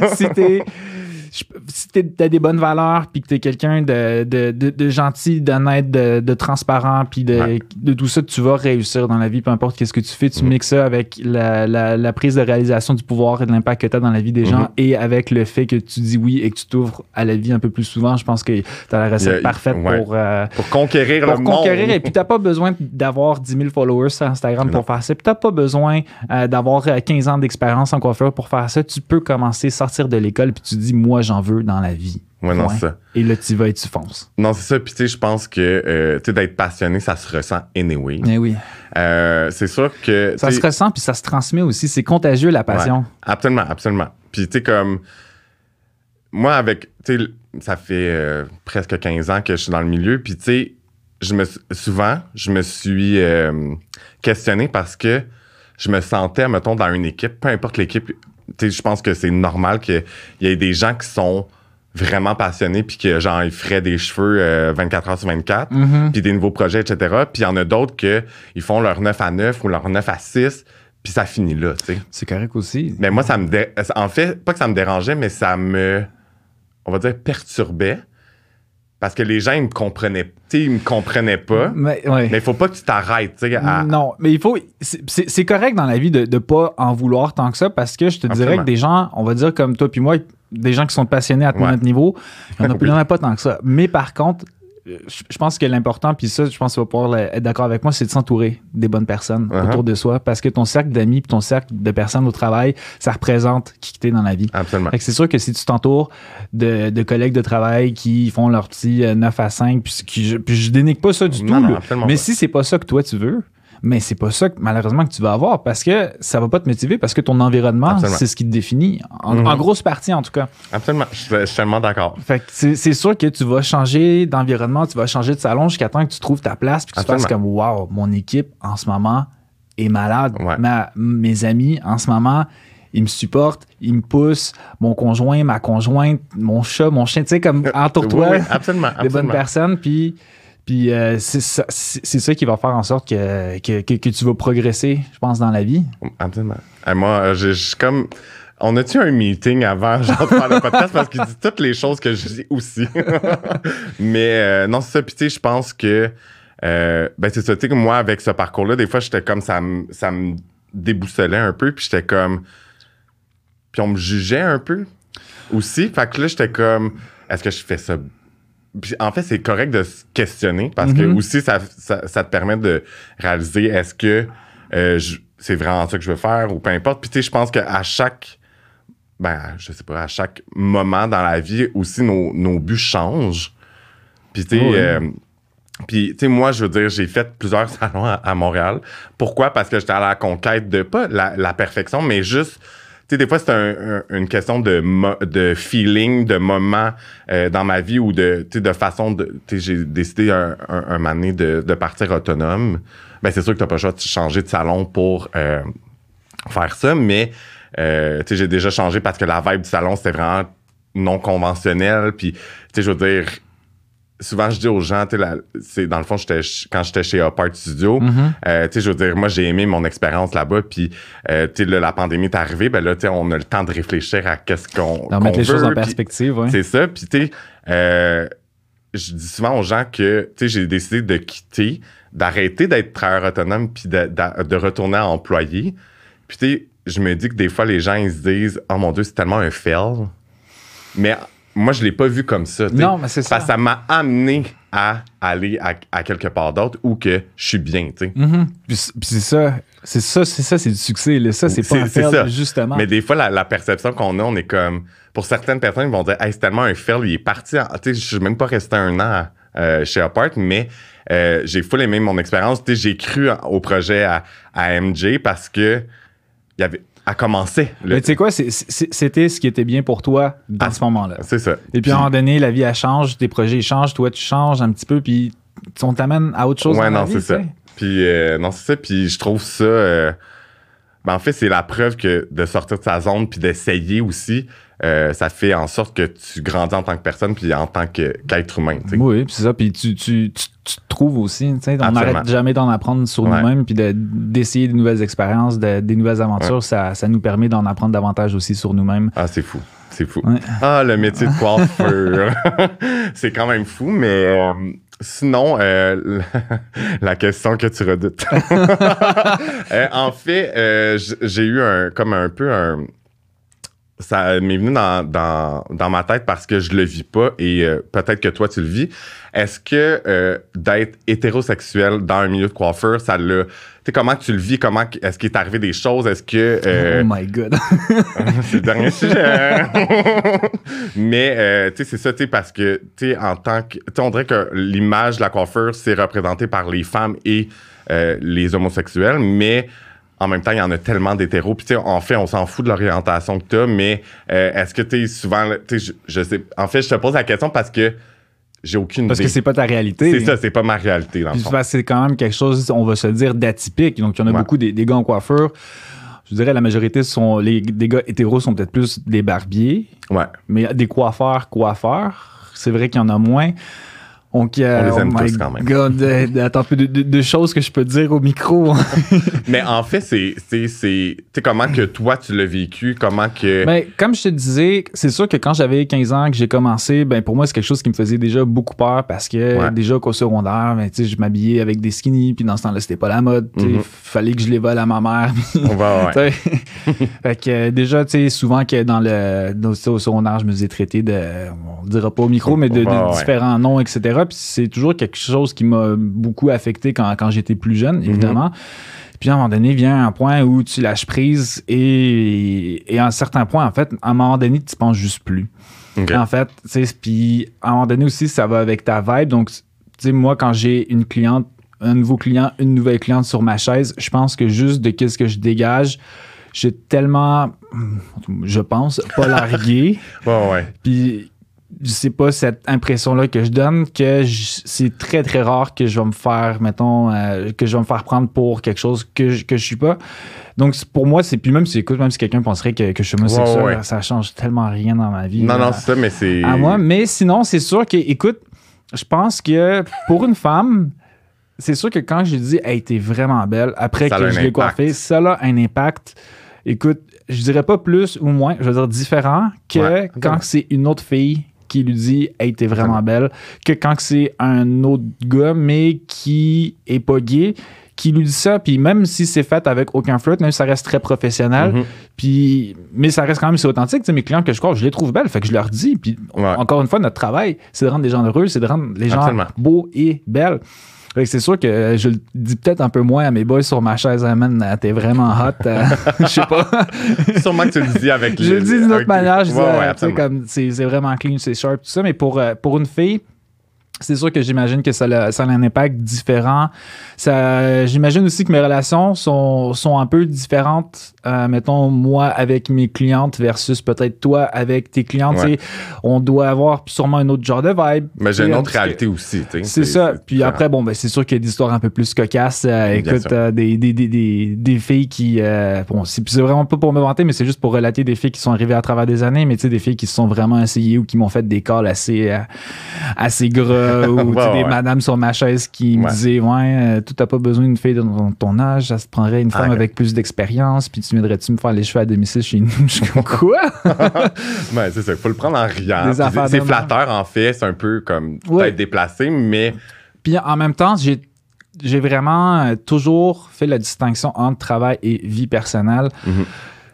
si t'es si t'as des bonnes valeurs, puis que t'es quelqu'un de, de, de, de gentil, d'honnête, de, transparent, puis de, Ouais. de tout ça, tu vas réussir dans la vie, peu importe qu'est-ce que tu fais. Tu Mhm. mixes ça avec la, la, la prise de réalisation du pouvoir et de l'impact que tu as dans la vie des gens Mhm. et avec le fait que tu dis oui et que tu t'ouvres à la vie un peu plus souvent. Je pense que tu as la recette a- parfaite ouais. pour, euh, Pour conquérir pour le conquérir. monde. Et puis, t'as pas besoin d'avoir 10 000 followers sur Instagram Non. pour faire ça. Puis, t'as pas besoin euh, d'avoir euh, 15 ans d'expérience en coiffeur pour faire ça. Tu peux commencer, sortir de l'école, puis tu dis, moi, j'en veux dans la vie. Ouais, non, ça. Et là, tu vas et tu fonces. Non, c'est ça. Puis, tu sais, je pense que euh, tu sais, d'être passionné, ça se ressent anyway. Eh oui. Euh, c'est sûr que. Ça se ressent, puis ça se transmet aussi. C'est contagieux, la passion. Absolument, absolument. Puis, tu sais, comme. Moi, avec. Tu sais, ça fait euh, presque 15 ans que je suis dans le milieu. Puis, tu sais, je me, souvent, je me suis questionné parce que je me sentais, mettons, dans une équipe, peu importe l'équipe. Je pense que c'est normal qu'il y ait des gens qui sont vraiment passionnés puis que, genre, ils feraient des cheveux euh, 24 heures sur 24 Mhm. puis des nouveaux projets, etc. Puis il y en a d'autres que ils font leur 9 à 9 ou leur 9 à 6, puis ça finit là, tu sais. C'est correct aussi. Mais moi, ça me... dé- En fait, pas que ça me dérangeait, mais ça me... On va dire perturbait. Parce que les gens, ils me comprenaient... Tu sais, ils me comprenaient pas. Mais, ouais. Il faut pas que tu t'arrêtes, tu sais, à... Non, mais il faut. c'est- correct dans la vie de ne pas en vouloir tant que ça parce que je te dirais que des gens, on va dire comme toi puis moi, des gens qui sont passionnés à Ouais. notre niveau, il n'y en, Oui. en a pas tant que ça. Mais par contre, je pense que l'important, puis ça, je pense que tu vas pouvoir être d'accord avec moi, c'est de s'entourer des bonnes personnes Uh-huh. autour de soi parce que ton cercle d'amis puis ton cercle de personnes au travail, ça représente qui tu es dans la vie. Absolument. C'est sûr que si tu t'entoures de, de collègues de travail qui font leur petit euh, 9 à 5, puis, qui- je, puis je dénigre pas ça du Non, tout, non, là. absolument mais pas. si c'est pas ça que toi tu veux, mais c'est pas ça que malheureusement que tu vas avoir parce que ça va pas te motiver parce que ton environnement, c'est ce qui te définit. En, Mhm. en grosse partie en tout cas. Absolument. Je suis- tellement d'accord. Fait que c'est sûr que tu vas changer d'environnement, tu vas changer de salon jusqu'à temps que tu trouves ta place puis que tu fasses comme wow, mon équipe en ce moment est malade. Ouais. Ma- mes amis en ce moment, ils me supportent, ils me poussent, mon conjoint, ma conjointe, mon chat, mon chien, tu sais comme entoure-toi Oui, oui, absolument. des bonnes personnes puis Puis euh, c'est ça, ça qui va faire en sorte que, que, tu vas progresser, je pense, dans la vie. Absolument. Moi, euh, je suis comme. On a-tu un meeting avant, genre, faire le podcast? Parce qu'il dit toutes les choses que je dis aussi. Mais euh, non, c'est ça. Puis, tu sais, je pense que. ben, c'est ça. Tu sais, moi, avec ce parcours-là, des fois, j'étais comme. Ça me ça déboussolait un peu. Puis, j'étais comme. Puis, on me jugeait un peu aussi. Fait que là, j'étais comme. Est-ce que je fais ça puis en fait, c'est correct de se questionner parce que Mhm. aussi, ça, ça, ça te permet de réaliser est-ce que euh, c'est vraiment ça que je veux faire ou peu importe. Puis tu sais, je pense qu'à chaque, ben, je sais pas, à chaque moment dans la vie aussi, nos, nos buts changent. Puis tu sais, oui. euh, puis, tu sais, moi, je veux dire, j'ai fait plusieurs salons à, à Montréal. Pourquoi? Parce que j'étais à la conquête de, pas la, la perfection, mais juste, des fois, c'est un- un- une question de, de feeling, de moment euh, dans ma vie ou de, de façon de. J'ai décidé un, un, moment de, de partir autonome. Ben, c'est sûr que tu n'as pas le choix de changer de salon pour euh, faire ça, mais, euh, j'ai déjà changé parce que la vibe du salon, c'était vraiment non conventionnel. Puis, je veux dire, souvent je dis aux gens, c'est dans le fond, quand j'étais chez Apart Studio, euh, tu sais, je veux dire, moi j'ai aimé mon expérience là-bas, puis euh, tu sais, là, la pandémie est arrivée, ben là, on a le temps de réfléchir à qu'est-ce qu'on D'en mettre les choses en perspective, ouais. c'est ça. Puis, tu sais, euh, je dis souvent aux gens que, tu sais, j'ai décidé de quitter, d'arrêter d'être travailleur autonome, puis de, de- de retourner à employé. Puis, tu sais, je me dis que des fois, les gens, ils se disent, oh mon Dieu, c'est tellement un fail. Mais moi, je l'ai pas vu comme ça. Non, mais c'est ça. Parce que ça m'a amené à aller à, à quelque part d'autre où que je suis bien, tu sais. Mhm. Puis, c'est ça. C'est ça, c'est ça, c'est du succès. là. Ça, c'est pas C'est- un fail, ça. justement. Mais des fois, la, la perception qu'on a, on est comme. Pour certaines personnes, ils vont dire, hey, c'est tellement un fail, il est parti. Tu sais, je suis même pas resté un an euh, chez Apart, mais euh, j'ai full aimé mon expérience. Tu sais, j'ai cru au projet à, à MJ parce que il y avait. À commencer. Mais tu sais quoi, c'était ce qui était bien pour toi dans Ah. ce moment-là. C'est ça. Et puis à un moment donné, la vie, elle change, tes projets, ils changent, toi, tu changes un petit peu, puis on t'amène à autre chose Ouais, dans la non, vie, c'est ça. Puis, euh, non, c'est ça. Puis, je trouve ça. euh, ben, en fait, c'est la preuve que de sortir de sa zone puis d'essayer aussi, euh, ça fait en sorte que tu grandis en tant que personne puis en tant qu'être humain. Oui, puis c'est ça. Puis tu, tu, tu, tu te trouves aussi. tu sais, On n'arrête jamais d'en apprendre sur Ouais. nous-mêmes, puis de- d'essayer de, nouvelles expériences, de- des nouvelles aventures. Ça, ça nous permet d'en apprendre davantage aussi sur nous-mêmes. Ah, c'est fou. C'est fou. Ouais. Ah, le métier de coiffeur. c'est quand même fou, mais euh, sinon, euh, la, question que tu redoutes. Euh, en fait, euh, j'ai eu un, comme un peu un. Ça m'est venu dans, dans, dans ma tête parce que je le vis pas et euh, peut-être que toi tu le vis. Est-ce que euh, d'être hétérosexuel dans un milieu de coiffeur, ça l'a. Tu sais, comment tu le vis? Comment est-ce qu'il est arrivé des choses? Est-ce que. euh, oh my God. c'est le dernier sujet. Mais, euh, tu sais, c'est ça, tu sais, parce que, tu sais, en tant que. Tu on dirait que l'image de la coiffure, c'est représenté par les femmes et euh, les homosexuels, mais en même temps, il y en a tellement d'hétéros. Puis, tu sais, en fait, on s'en fout de l'orientation que tu as, mais euh, est-ce que tu es souvent. Tu sais, je, je sais. En fait, je te pose la question parce que j'ai aucune Parce idée. que c'est pas ta réalité. C'est ça, c'est pas ma réalité, dans Puis c'est quand même quelque chose, on va se dire, d'atypique. Donc, il y en a Ouais. beaucoup des, des gars en coiffure. Je dirais la majorité sont les des gars hétéros sont peut-être plus des barbiers, Ouais. mais des coiffeurs coiffeurs, c'est vrai qu'il y en a moins. Donc, euh, On les aime oh tous quand même. God, euh, attends un peu de, de- de choses que je peux te dire au micro. Mais en fait, c'est. comment que toi, tu l'as vécu? Comment que. Ben, comme je te disais, c'est sûr que quand j'avais 15 ans que j'ai commencé, ben pour moi c'est quelque chose qui me faisait déjà beaucoup peur parce que Ouais. déjà qu'au secondaire, ben, tu sais, je m'habillais avec des skinny, puis dans ce temps-là c'était pas la mode, sais, Mhm. fallait que je les vole à ma mère. on va, ouais. Fait que déjà, tu sais, souvent que dans le dans- au secondaire, je me faisais traiter de, on le dira pas au micro, mais de, de Ouais, ouais. différents noms, etc. Puis c'est toujours quelque chose qui m'a beaucoup affecté quand, quand j'étais plus jeune, Mhm. évidemment. Puis à un moment donné, vient un point où tu lâches prise et, et à un certain point, en fait, à un moment donné, tu penses juste plus. En fait, tu sais, puis à un moment donné aussi, ça va avec ta vibe. Donc, tu sais, moi, quand j'ai une cliente, un nouveau client, une nouvelle cliente sur ma chaise, je pense que juste de qu'est-ce que je dégage, j'ai tellement, je pense, pas largué. Puis, je sais pas, cette impression-là que je donne, que je- c'est très, très rare que je vais me faire, mettons, euh, que je vais me faire prendre pour quelque chose que je, que je suis pas. Donc, c'est- pour moi, c'est puis même si, écoute, même si quelqu'un penserait que, que je suis homosexuel, Ouais, ouais. ça change tellement rien dans ma vie. Non, non, c'est ça, mais c'est. à moi. Mais sinon, c'est sûr que, écoute, je pense que pour une femme, c'est sûr que quand j'ai dit, hey, t'es vraiment belle, après Ça que je l'ai coiffée, ça a un impact. Écoute, je dirais pas plus ou moins, je veux dire différent que Ouais, quand c'est une autre fille qui lui dit, hey, t'es vraiment belle, que quand c'est un autre gars, mais qui est pas gay, qui lui dit ça, puis même si c'est fait avec aucun flirt, même si ça reste très professionnel, Mhm. puis mais ça reste quand même c'est authentique. Tu sais, mes clients que je crois, je les trouve belles, fait que je leur dis. Puis Ouais. encore une fois, notre travail, c'est de rendre les gens heureux, c'est de rendre les gens Absolument. beaux et belles. Fait que c'est sûr que euh, je le dis peut-être un peu moins à mes boys sur ma chaise, man, euh, t'es vraiment hot. euh, je sais pas. Sûrement que tu le dis avec je le dis d'une autre manière. Je dis, Ouais, ouais, tu sais, absolument. comme c'est c'est vraiment clean, c'est sharp, tout ça. Mais pour, pour une fille, c'est sûr que j'imagine que ça a, ça a un impact différent. Ça, j'imagine aussi que mes relations sont, sont un peu différentes, euh, mettons, moi avec mes clientes versus peut-être toi avec tes clientes. Ouais. On doit avoir sûrement un autre genre de vibe. Mais j'ai une autre que- réalité aussi. c'est ça. Puis après, bon, ben, c'est sûr qu'il y a des histoires un peu plus cocasses. Euh, écoute, euh, des, des, des, des, des filles qui. euh, bon, c'est vraiment pas pour me vanter, mais c'est juste pour relater des filles qui sont arrivées à travers des années, mais tu sais, des filles qui se sont vraiment essayées ou qui m'ont fait des calls assez, assez gras ou Ouais, des madames sur ma chaise qui me disaient Ouais, euh, tu t'as pas besoin d'une fille de ton, âge, ça se prendrait une femme Ah, avec plus d'expérience, puis tu viendrais-tu me faire les cheveux à domicile chez nous Je suis comme quoi? Ouais, c'est ça. Il faut le prendre en riant. C'est flatteur, en fait. C'est un peu comme peut-être déplacé, mais Puis en même temps, j'ai j'ai vraiment euh, toujours fait la distinction entre travail et vie personnelle. Mhm.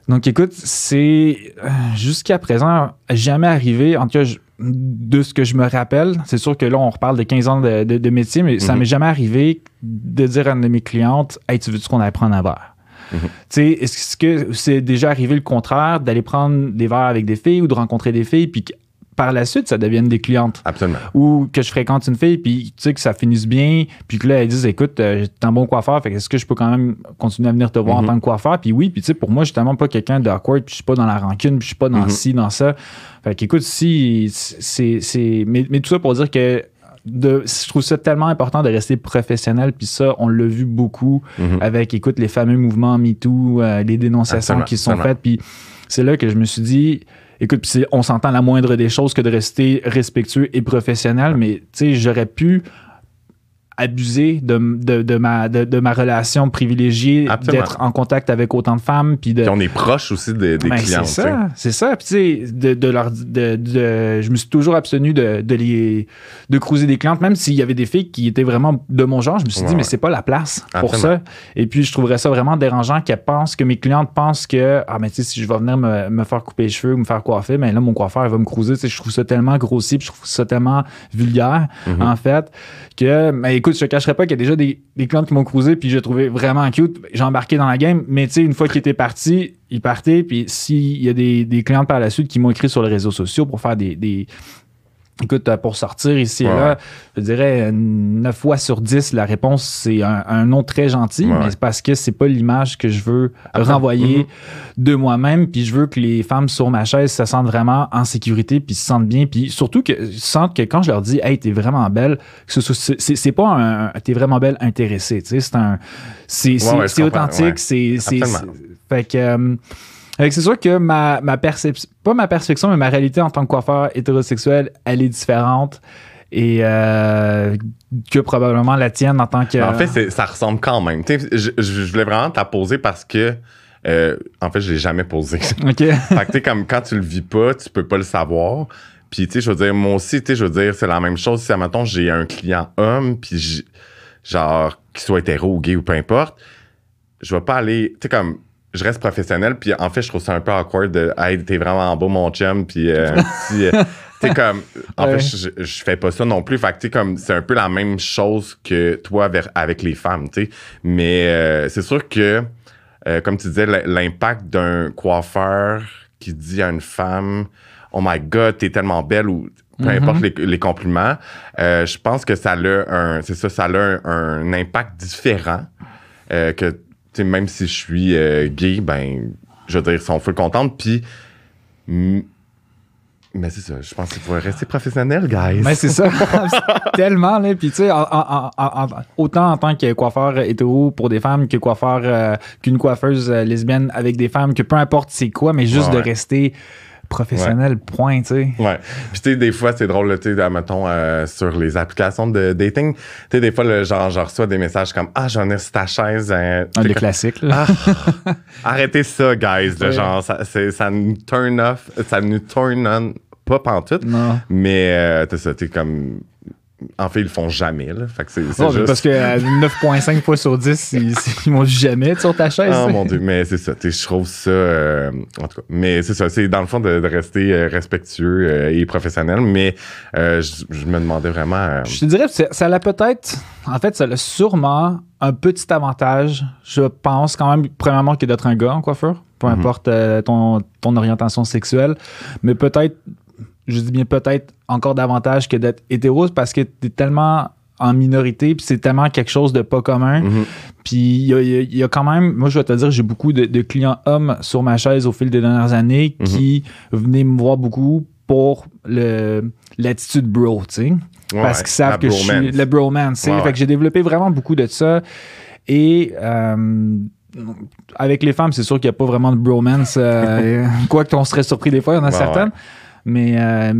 Donc écoute, c'est euh, jusqu'à présent jamais arrivé, en tout cas je- de ce que je me rappelle, c'est sûr que là on reparle de 15 ans de, de- de métier, mais ça Mhm. m'est jamais arrivé de dire à une de mes clientes Hey, tu veux-tu qu'on aille prendre un verre? Tu sais, est-ce que c'est déjà arrivé le contraire, d'aller prendre des verres avec des filles ou de rencontrer des filles, puis que par la suite, ça devienne des clientes? absolument. ou que je fréquente une fille puis tu sais que ça finisse bien puis que là elle dit écoute euh, t'es un bon coiffeur fait est-ce que je peux quand même continuer à venir te voir Mhm. en tant que coiffeur? Puis oui puis tu sais pour moi je suis tellement pas quelqu'un d'awkward puis je suis pas dans la rancune puis je suis pas dans Mhm. ci dans ça fait qu'écoute si c'est mais, mais tout ça pour dire que de, je trouve ça tellement important de rester professionnel puis ça on l'a vu beaucoup Mhm. avec écoute les fameux mouvements MeToo euh, les dénonciations Absolument, qui sont absolument. faites puis c'est là que je me suis dit écoute on s'entend la moindre des choses que de rester respectueux et professionnel mais tu sais j'aurais pu abuser de, de, de ma, de, de ma relation privilégiée d'être en contact avec autant de femmes puis de Puis on est proche aussi des, des ben, clients. c'est ça, c'est ça. Puis tu sais, de, leur, de, je me suis toujours abstenu de, de les, de cruiser des clientes, même s'il y avait des filles qui étaient vraiment de mon genre. Je me suis Ouais, dit, mais ouais. c'est pas la place pour Absolument. ça. Et puis je trouverais ça vraiment dérangeant qu'elles pensent que mes clientes pensent que ah mais tu sais si je vais venir me, me faire couper les cheveux ou me faire coiffer, mais là mon coiffeur il va me cruiser. Tu sais, je trouve ça tellement grossier, puis je trouve ça tellement vulgaire Mhm. en fait que mais écoute, je te cacherai pas qu'il y a déjà des, clientes qui m'ont cruisé puis j'ai trouvé vraiment cute. J'ai embarqué dans la game, mais tu sais une fois qu'ils étaient partis, ils partaient puis s'il y a des, clientes par la suite qui m'ont écrit sur les réseaux sociaux pour faire des Écoute, euh, pour sortir ici et Ouais, là, je dirais 9 fois sur 10, la réponse, c'est un, un nom très gentil, Ouais, mais c'est parce que c'est pas l'image que je veux Absolument. renvoyer Mhm. de moi-même, puis je veux que les femmes sur ma chaise se sentent vraiment en sécurité, puis se sentent bien, puis surtout que sentent que quand je leur dis « Hey, t'es vraiment belle », que ce soit- c'est pas un « T'es vraiment belle » intéressé, tu sais, c'est un... C'est ouais, authentique, c'est... c'est- Absolument. c'est- Fait que... euh, fait que c'est sûr que ma, ma perception, pas ma perception, mais ma réalité en tant que coiffeur hétérosexuel, elle est différente et euh, que probablement la tienne en tant que. En fait, ça ressemble quand même. Je, je- voulais vraiment te la poser parce que, euh, en fait, je l'ai jamais posé. OK. fait que, tu sais, comme quand tu le vis pas, tu peux pas le savoir. Puis, tu sais, je veux dire, moi aussi, tu sais, je veux dire, c'est la même chose. Si, admettons, j'ai un client homme, puis genre, qu'il soit hétéro ou gay ou peu importe, je vais pas aller, tu sais, comme, je reste professionnel, puis en fait, je trouve ça un peu awkward de, hey, t'es vraiment beau, mon chum, puis, euh, euh, tu sais, comme, en Ouais. fait, je, je fais pas ça non plus. Fait que, tu comme, c'est un peu la même chose que toi avec les femmes, tu sais. Mais euh, c'est sûr que, euh, comme tu disais, l'impact d'un coiffeur qui dit à une femme Oh my God, t'es tellement belle ou peu Mhm. importe les, les compliments, euh, je pense que ça a un, c'est ça, ça a un, un impact différent euh, que, sais, même si je suis euh, gay, ben, je veux dire, ils sont full contentes. Puis, mais c'est ça, je pense qu'il faut rester professionnel, guys. Mais c'est ça. Tellement, là. Puis, tu sais, en- en- en- en- autant en tant que coiffeur hétéro pour des femmes que coiffeur, euh, qu'une coiffeuse euh, lesbienne avec des femmes, que peu importe c'est quoi, mais juste Ouais, de rester professionnel, point, tu sais. Ouais. Puis, tu sais, des fois, c'est drôle, tu sais, mettons, euh, sur les applications de dating, tu sais, des fois, le, genre, je reçois des messages comme Ah, j'en ai sur ta chaise. hein. Un T'es des classiques, là. Ah, arrêtez ça, guys. Ouais. genre, ça, ça nous turn off, ça nous turn on, pas pantoute, Non. mais euh, t'as ça, t'es comme. En fait, ils le font jamais, là. Fait que c'est c'est Non, juste. Parce que euh, 9.5 fois sur 10, ils, ils m'ont jamais sur ta chaise. Oh mon dieu, mais c'est ça, je trouve ça, euh, en tout cas, mais c'est ça, c'est dans le fond de, de rester euh, respectueux euh, et professionnel, mais euh, je, je me demandais vraiment, euh, Je te dirais, ça a peut-être, en fait, ça a sûrement un petit avantage, je pense quand même, premièrement, que d'être un gars en coiffeur, peu Mhm. importe euh, ton, ton orientation sexuelle, mais peut-être, je dis bien peut-être encore davantage que d'être hétéro parce que tu es tellement en minorité, puis c'est tellement quelque chose de pas commun. mhm, Puis il y a, y a- il y a quand même, moi je vais te dire, j'ai beaucoup de, de clients hommes sur ma chaise au fil des dernières années Mhm. qui venaient me voir beaucoup pour le l'attitude bro, tu sais ouais, parce qu'ils savent que je suis le bromance. tu sais. Ouais, Fait ouais. que j'ai développé vraiment beaucoup de ça. Et euh, avec les femmes, c'est sûr qu'il n'y a pas vraiment de bromance. euh, Quoique on serait surpris des fois, il y en a Ouais, certaines. Mais euh,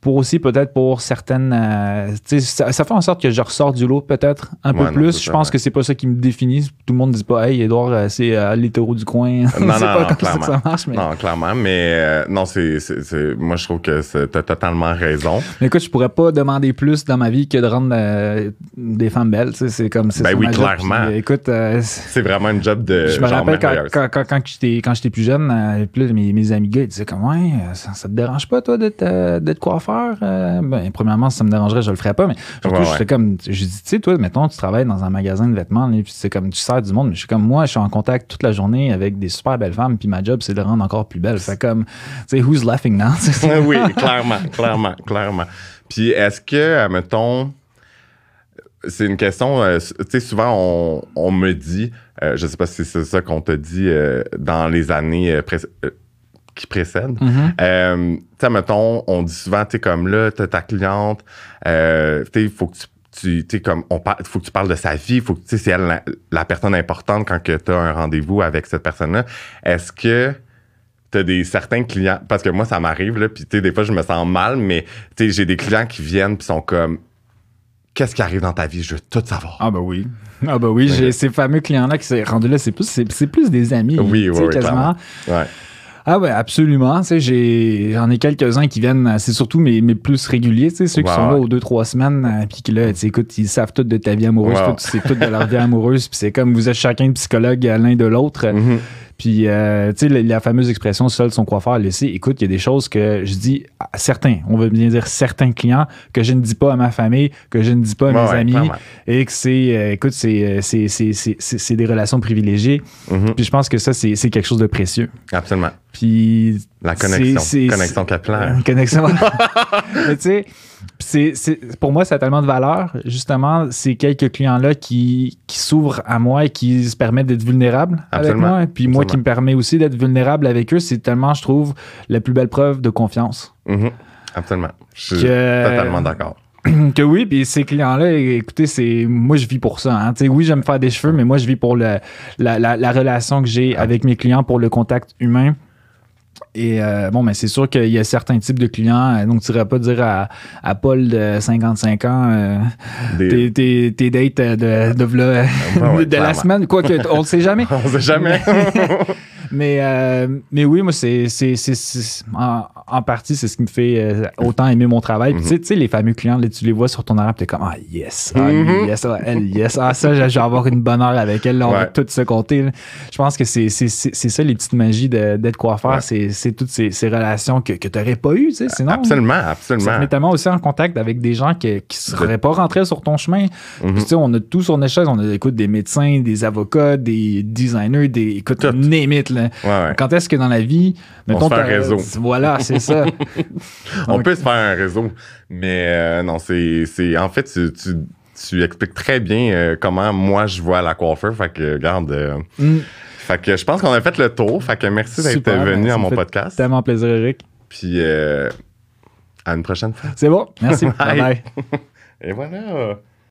pour aussi, peut-être pour certaines. euh, ça, ça fait en sorte que je ressors du lot, peut-être un peu Ouais, plus. je pense que c'est pas ça qui me définit. Tout le monde ne dit pas, hey, Edouard, euh, c'est euh, l'hétéro du coin. Non, non, pas non, ça clairement. ça marche. Mais, Non, clairement, mais non, c'est, moi je trouve que t'as totalement raison. mais écoute, je pourrais pas demander plus dans ma vie que de rendre des femmes belles. C'est comme c'est Ben oui, clairement. Puis, écoute, C'est vraiment un job de Je me rappelle quand, quand, quand, quand j'étais, plus jeune, là, mes, mes amis gars, ils disaient comme, ouais, ça, ça te dérange pas, toi, d'être, euh, d'être coiffeur? Euh, ben, premièrement, si ça me dérangerait, je le ferais pas, mais surtout, Ouais, j'étais ouais. comme, je dis, tu sais, toi, mettons, tu travailles dans un magasin de vêtements, là, puis c'est comme, tu sers du monde, mais je suis comme, moi, je suis en contact toute la journée avec des super belles femmes, puis ma job, c'est de les rendre encore plus belles. Fait comme, tu sais, who's laughing now? oui, clairement, clairement, clairement. Puis est-ce que, mettons, c'est une question, euh, tu sais, souvent on, on me dit, euh, je sais pas si c'est ça qu'on te dit euh, dans les années euh, pré- qui précèdent. Mhm. Euh, tu sais, mettons, on dit souvent, tu sais, comme là, t'as ta cliente, euh, tu sais, il faut que tu, tu tu sais, comme, on parle, faut que tu parles de sa vie, faut que, tu sais, c'est elle la, la personne importante quand que t'as un rendez-vous avec cette personne-là. Est-ce que t'as des certains clients, parce que moi, ça m'arrive, là, puis tu sais, des fois, je me sens mal, mais tu sais, j'ai des clients qui viennent puis sont comme, qu'est-ce qui arrive dans ta vie? Je veux tout savoir. Ah, bah oui. Ah, bah oui, j'ai ces fameux clients-là qui sont rendus là, c'est plus, c'est, plus des amis. Oui, tu oui, oui, quasiment. Ouais. Ah ouais, absolument. J'ai, j'en ai quelques-uns qui viennent, c'est surtout mes, mes plus réguliers, ceux qui sont là aux deux, trois semaines, euh, puis qui là, écoute, ils savent tout de ta vie amoureuse, toi, tu sais tout de leur vie amoureuse, puis c'est comme vous êtes chacun psychologue à l'un de l'autre. Mhm. Puis, euh, tu sais, la, la fameuse expression seul son coiffeur laissé. Écoute, il y a des choses que je dis à certains, on va bien dire certains clients, que je ne dis pas à ma famille, que je ne dis pas à mes ouais, amis, et que c'est, euh, écoute, c'est, euh, c'est, c'est, c'est, c'est- c'est des relations privilégiées. Mhm. Puis je pense que ça, c'est, c'est quelque chose de précieux. Absolument. Puis La connexion. c'est- c'est- connexion capillaire. connexion. Mais tu sais, c'est, c'est- pour moi, ça a tellement de valeur. Justement, ces quelques clients-là qui, qui s'ouvrent à moi et qui se permettent d'être vulnérables avec moi. Puis moi qui me permet aussi d'être vulnérable avec eux, c'est tellement, je trouve, la plus belle preuve de confiance. Mhm. Absolument. Je suis Que- totalement d'accord. que oui, puis ces clients-là, écoutez, c'est moi je vis pour ça. hein. Oui, j'aime faire des cheveux, mais moi je vis pour le, la, la- la relation que j'ai avec mes clients, pour le contact humain. Et euh, bon, mais c'est sûr qu'il y a certains types de clients. euh, Donc, tu irais pas dire à, à Paul de 55 ans euh, Des- tes, tes, tes dates de, de, Ouais, ouais, de la semaine. Quoique, on le sait jamais. On sait jamais. Mais, euh, mais oui, moi, c'est, c'est, c'est, c'est- en, en partie, c'est ce qui me fait euh, autant aimer mon travail. Puis, tu sais- tu les fameux clients, là, tu les vois sur ton horaire, puis t'es comme, ah, yes, ah, Mhm. yes, ah, elle, yes, ah, ça, je vais avoir une bonne heure avec elle, là, on va Ouais. tout se compter. là. Je pense que c'est, ça, les petites magies de- d'être coiffeur, Ouais. c'est, toutes ces, ces relations que, que t'aurais pas eues, tu sais, sinon. absolument, Ça te absolument. met tellement aussi en contact avec des gens qui, qui seraient pas rentrés sur ton chemin. Mhm. Puis, tu sais, on a tout sur notre chaise. On a, écoute, des médecins, des avocats, des designers, des, écoute, it, là. Ouais. Quand est-ce que dans la vie, mettons, se fait un réseau. Voilà, c'est ça. On Donc- peut se faire un réseau, mais euh, non, c'est. En fait, tu, tu, tu expliques très bien euh, comment moi je vois la coiffeur. Fait que, regarde. euh, Mm. fait que je pense qu'on a fait le tour. Fait que merci d'être venu ben, ça à mon fait podcast. Tellement plaisir, Eric. Puis à une prochaine fois. C'est bon. Merci. Bye. bye. bye. Et voilà.